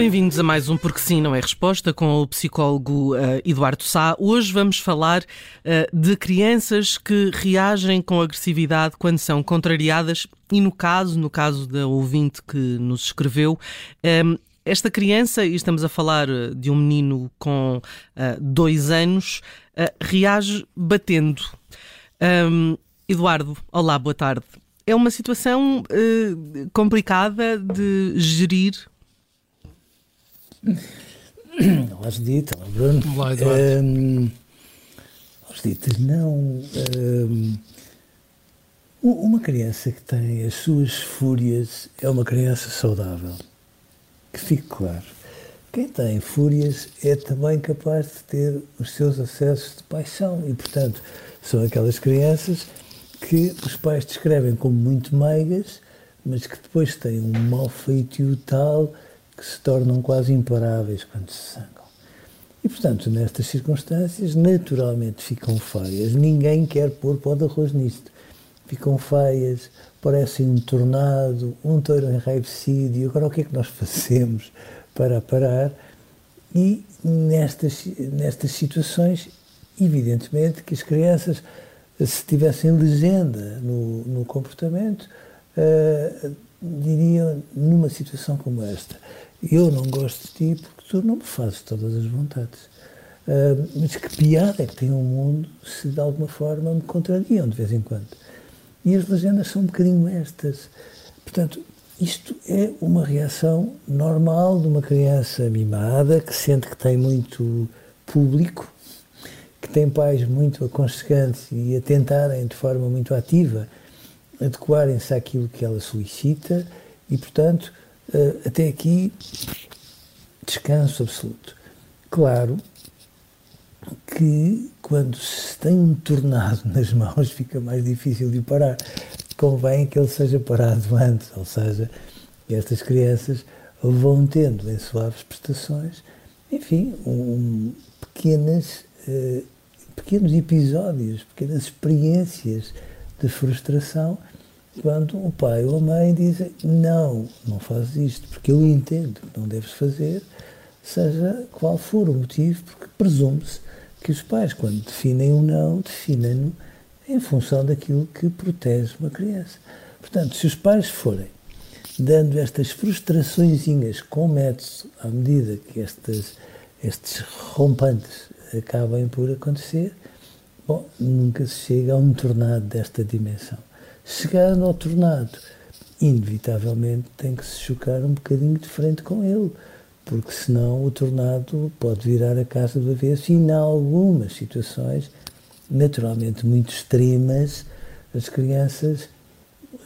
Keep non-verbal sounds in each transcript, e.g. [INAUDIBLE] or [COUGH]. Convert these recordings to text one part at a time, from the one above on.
Bem-vindos a mais um Porque Sim Não é Resposta com o psicólogo uh, Eduardo Sá. Hoje vamos falar uh, de crianças que reagem com agressividade quando são contrariadas e no caso, no caso da ouvinte que nos escreveu, um, ehm, esta criança, e estamos a falar eh, de um menino com uh, dois anos, reage batendo. Um, ehm, Eduardo, olá, boa tarde. É uma situação complicada de gerir Olá, Judite. Olá, Bruno. Olá, Eduardo. Um, Judite, não. Um, uma criança que tem as suas fúrias é uma criança saudável. Que fique claro. Quem tem fúrias é também capaz de ter os seus acessos de paixão e, portanto, são aquelas crianças que os pais descrevem como muito meigas, mas que depois têm um mal feitio tal que se tornam quase imparáveis quando se sangam. E, portanto, nestas circunstâncias, naturalmente ficam feias. Ninguém quer pôr pó de arroz nisto. Ficam feias, parecem um tornado, um touro enraivecido. E agora o que é que nós fazemos para parar? E nestas, nestas situações, evidentemente que as crianças, se tivessem legenda no, no comportamento, uh, diriam, numa situação como esta, eu não gosto de ti porque tu não me fazes todas as vontades. Uh, mas que piada é que tem um mundo se de alguma forma me contrariam de vez em quando. E as legendas são um bocadinho estas. Portanto, isto é uma reação normal de uma criança mimada que sente que tem muito público, que tem pais muito aconchegantes e a tentarem de forma muito ativa adequarem-se àquilo que ela solicita e, portanto, uh, até aqui, descanso absoluto. Claro que quando se tem um tornado [LAUGHS] nas mãos fica mais difícil de parar. Convém que ele seja parado [LAUGHS] antes, ou seja, estas crianças vão tendo em suaves prestações, enfim, um, pequenas, uh, pequenos episódios, pequenas experiências de frustração quando o pai ou a mãe dizem não, não fazes isto, porque eu entendo que não deves fazer, seja qual for o motivo, porque presume-se que os pais, quando definem um não, definem-no em função daquilo que protege uma criança. Portanto, se os pais forem dando estas frustraçõezinhas com método à medida que estas, estes rompantes acabem por acontecer, bom, nunca se chega a um tornado desta dimensão. Chegando ao tornado, inevitavelmente tem que se chocar um bocadinho de frente com ele, porque senão o tornado pode virar a casa do avesso e, em algumas situações, naturalmente muito extremas, as crianças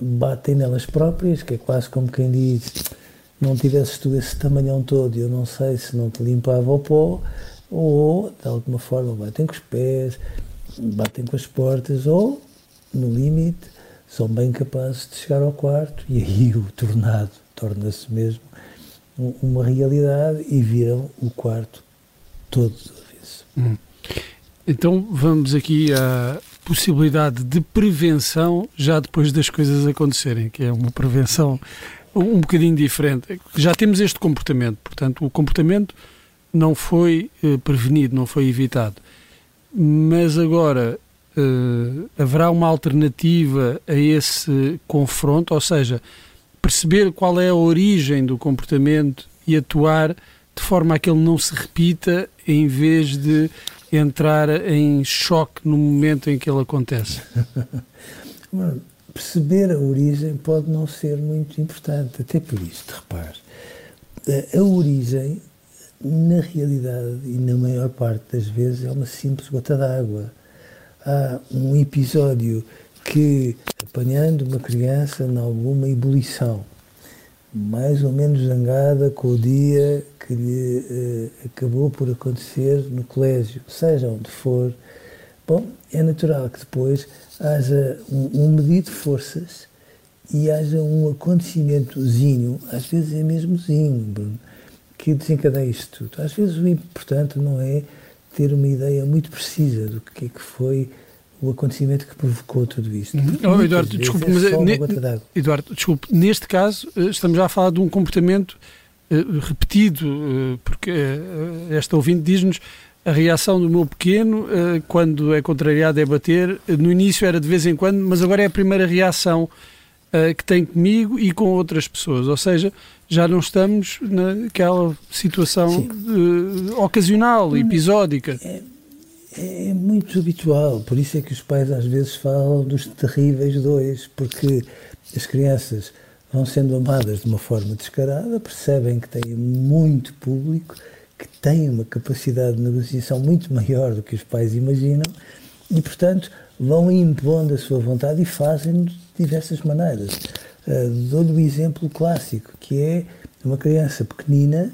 batem nelas próprias, que é quase como quem diz: não tivesses tu esse tamanhão todo, eu não sei se não te limpava o pó, ou de alguma forma batem com os pés, batem com as portas, ou, no limite, são bem capazes de chegar ao quarto e aí o tornado torna-se mesmo uma realidade e viram o quarto todo de avesso. Hum. Então vamos aqui à possibilidade de prevenção já depois das coisas acontecerem, que é uma prevenção um bocadinho diferente. Já temos este comportamento, portanto, o comportamento não foi eh, prevenido, não foi evitado. Mas agora uh, haverá uma alternativa a esse confronto, ou seja, perceber qual é a origem do comportamento e atuar de forma a que ele não se repita em vez de entrar em choque no momento em que ele acontece? [LAUGHS] perceber a origem pode não ser muito importante. Até por isto, repare, a origem, na realidade e na maior parte das vezes, é uma simples gota d'água. Há um episódio que, apanhando uma criança em alguma ebulição, mais ou menos zangada com o dia que lhe eh, acabou por acontecer no colégio, seja onde for, bom, é natural que depois haja um, um medido de forças e haja um acontecimentozinho, às vezes é mesmozinho, Bruno, que desencadeia isto tudo. Às vezes o importante não é ter uma ideia muito precisa do que é que foi o acontecimento que provocou tudo isto. Uhum. Oh, Eduardo, desculpe, é mas é ne, Eduardo, desculpe, neste caso eh, estamos já a falar de um comportamento uh, repetido, uh, porque uh, esta ouvinte diz-nos a reação do meu pequeno, quando é contrariado, é bater. No início era de vez em quando, mas agora é a primeira reação que tem comigo e com outras pessoas. Ou seja, já não estamos naquela situação ocasional, episódica. É, é muito habitual, por isso é que os pais às vezes falam dos terríveis dois, porque as crianças vão sendo amadas de uma forma descarada, percebem que têm muito público, que têm uma capacidade de negociação muito maior do que os pais imaginam e, portanto, vão impondo a sua vontade e fazem de diversas maneiras. Uh, Dou-lhe um exemplo clássico, que é uma criança pequenina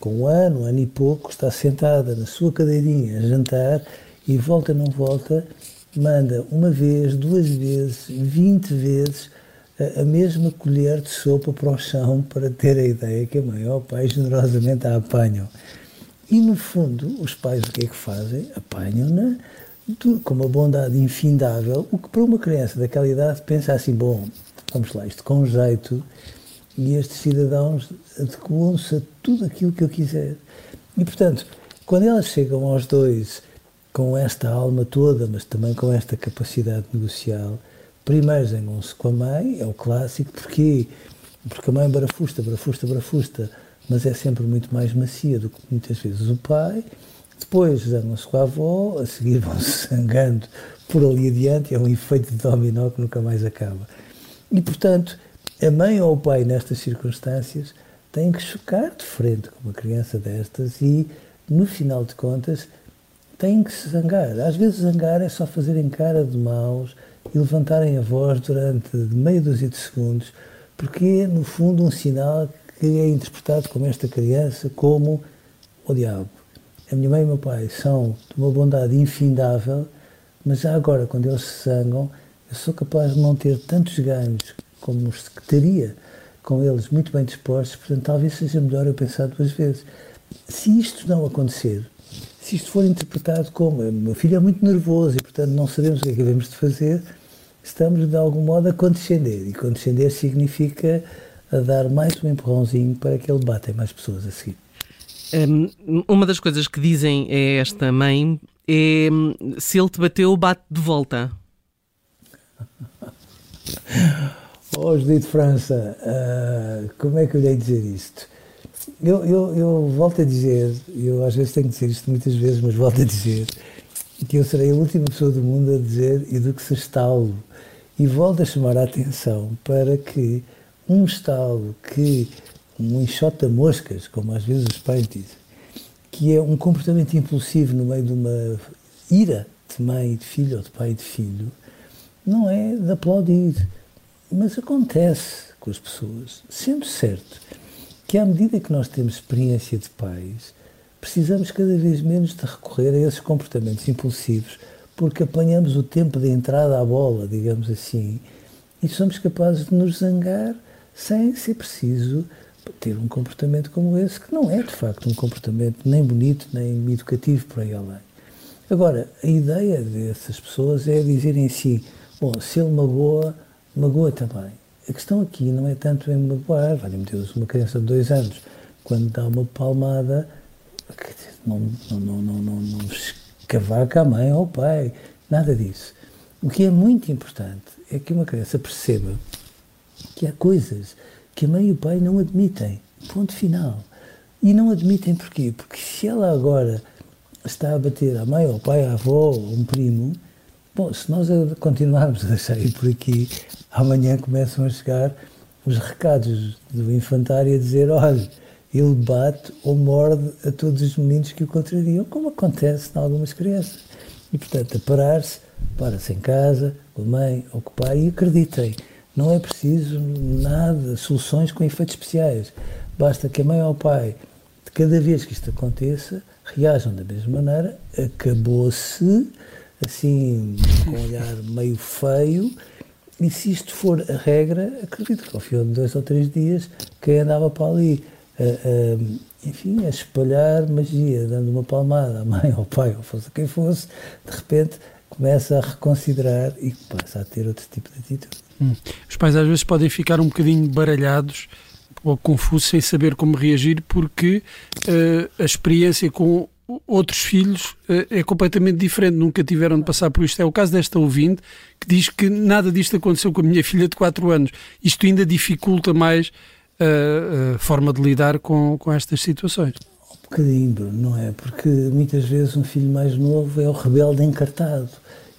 com um ano, um ano e pouco, está sentada na sua cadeirinha a jantar e volta não volta, manda uma vez, duas vezes, vinte vezes a, a mesma colher de sopa para o chão para ter a ideia que a mãe ou o pai generosamente a apanham. E no fundo, os pais o que é que fazem? Apanham-na com uma bondade infindável, o que para uma criança daquela idade pensa assim, bom, vamos lá, isto com jeito, e estes cidadãos adequam-se a tudo aquilo que eu quiser. E, portanto, quando elas chegam aos dois com esta alma toda, mas também com esta capacidade negocial, primeiro zangam-se com a mãe, é o clássico, porque porque a mãe barafusta, barafusta, barafusta, mas é sempre muito mais macia do que muitas vezes o pai. Depois zangam-se com a avó, a seguir [LAUGHS] vão-se zangando por ali adiante, é um efeito de dominó que nunca mais acaba. E, portanto, a mãe ou o pai, nestas circunstâncias, têm que chocar de frente com uma criança destas e, no final de contas, têm que se zangar. Às vezes, zangar é só fazerem cara de maus e levantarem a voz durante meia dúzia de segundos, porque é, no fundo, um sinal que é interpretado como esta criança como o diabo. A minha mãe e o meu pai são de uma bondade infindável, mas já agora, quando eles se zangam, eu sou capaz de não ter tantos ganhos como os que teria com eles muito bem dispostos, portanto, talvez seja melhor eu pensar duas vezes. Se isto não acontecer, se isto for interpretado como meu filho é muito nervoso e, portanto, não sabemos o que é que devemos de fazer, estamos de algum modo a condescender. E condescender significa a dar mais um empurrãozinho para que ele bata mais pessoas a seguir. Um, uma das coisas que dizem a esta mãe é se ele te bateu, bate de volta. [LAUGHS] Oh, Judite França, uh, como é que eu lhe dizer isto? Eu, eu, eu volto a dizer, eu às vezes tenho que dizer isto muitas vezes, mas volto a dizer que eu serei a última pessoa do mundo a dizer eduque-se estalo. E volto a chamar a atenção para que um estalo que, um enxote a moscas, como às vezes os pais dizem, que é um comportamento impulsivo no meio de uma ira de mãe e de filho ou de pai e de filho, não é de aplaudir. Mas acontece com as pessoas, sendo certo que à medida que nós temos experiência de pais, precisamos cada vez menos de recorrer a esses comportamentos impulsivos, porque apanhamos o tempo de entrada à bola, digamos assim, e somos capazes de nos zangar sem ser preciso ter um comportamento como esse, que não é de facto um comportamento nem bonito, nem educativo para aí além. Agora, a ideia dessas pessoas é dizerem assim: bom, se ele magoa, magoa também. A questão aqui não é tanto em magoar, valha-me Deus, uma criança de dois anos, quando dá uma palmada, não, não, não, não, não, não escavaca a mãe ou ao pai, nada disso. O que é muito importante é que uma criança perceba que há coisas que a mãe e o pai não admitem. Ponto final. E não admitem porquê? Porque se ela agora está a bater a mãe, ao pai, à avó, ou um primo, Bom, se nós continuarmos a deixar ir por aqui, amanhã começam a chegar os recados do infantário a dizer: olha, ele bate ou morde a todos os meninos que o contrariam, como acontece em algumas crianças. E, portanto, a parar-se, para-se em casa, com a mãe ou com o pai, e acreditem, não é preciso nada, soluções com efeitos especiais. Basta que a mãe ou o pai, de cada vez que isto aconteça, reajam da mesma maneira, acabou-se, assim, com um olhar meio feio, e se isto for a regra, acredito que ao fim de dois ou três dias, quem andava para ali, a, a, enfim, a espalhar magia, dando uma palmada à mãe, ao pai, ou fosse quem fosse, de repente começa a reconsiderar e passa a ter outro tipo de atitude. Hum. Os pais às vezes podem ficar um bocadinho baralhados ou confusos sem saber como reagir porque uh, a experiência com outros filhos uh, é completamente diferente, nunca tiveram de passar por isto. É o caso desta ouvinte que diz que nada disto aconteceu com a minha filha de 4 anos. Isto ainda dificulta mais a, a forma de lidar com, com estas situações. Um bocadinho, não é? Porque muitas vezes um filho mais novo é o rebelde encartado.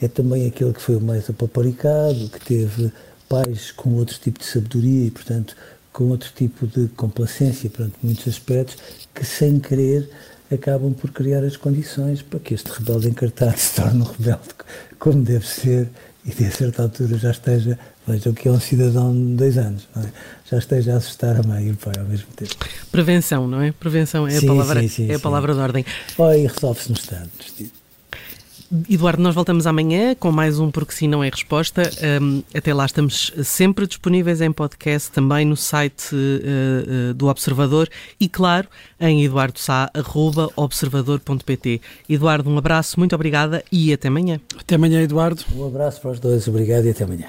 É também aquele que foi o mais apaparicado, que teve pais com outro tipo de sabedoria e, portanto, com outro tipo de complacência perante muitos aspectos, que sem querer acabam por criar as condições para que este rebelde encartado [LAUGHS] se torne um rebelde como deve ser e de a certa altura já esteja, vejam que é um cidadão de dois anos, é? já esteja a assustar a mãe e o pai ao mesmo tempo. Prevenção, não é? Prevenção é sim, a palavra, sim, sim, é a palavra de ordem. Oh, e resolve-se no Estado. Eduardo, nós voltamos amanhã com mais um Porque Sim Não é Resposta. Um, até lá estamos sempre disponíveis em podcast, também no site uh, uh, do Observador e, claro, em eduardosá.observador.pt. Eduardo, um abraço, muito obrigada e até amanhã. Até amanhã, Eduardo. Um abraço para os dois, obrigado e até amanhã.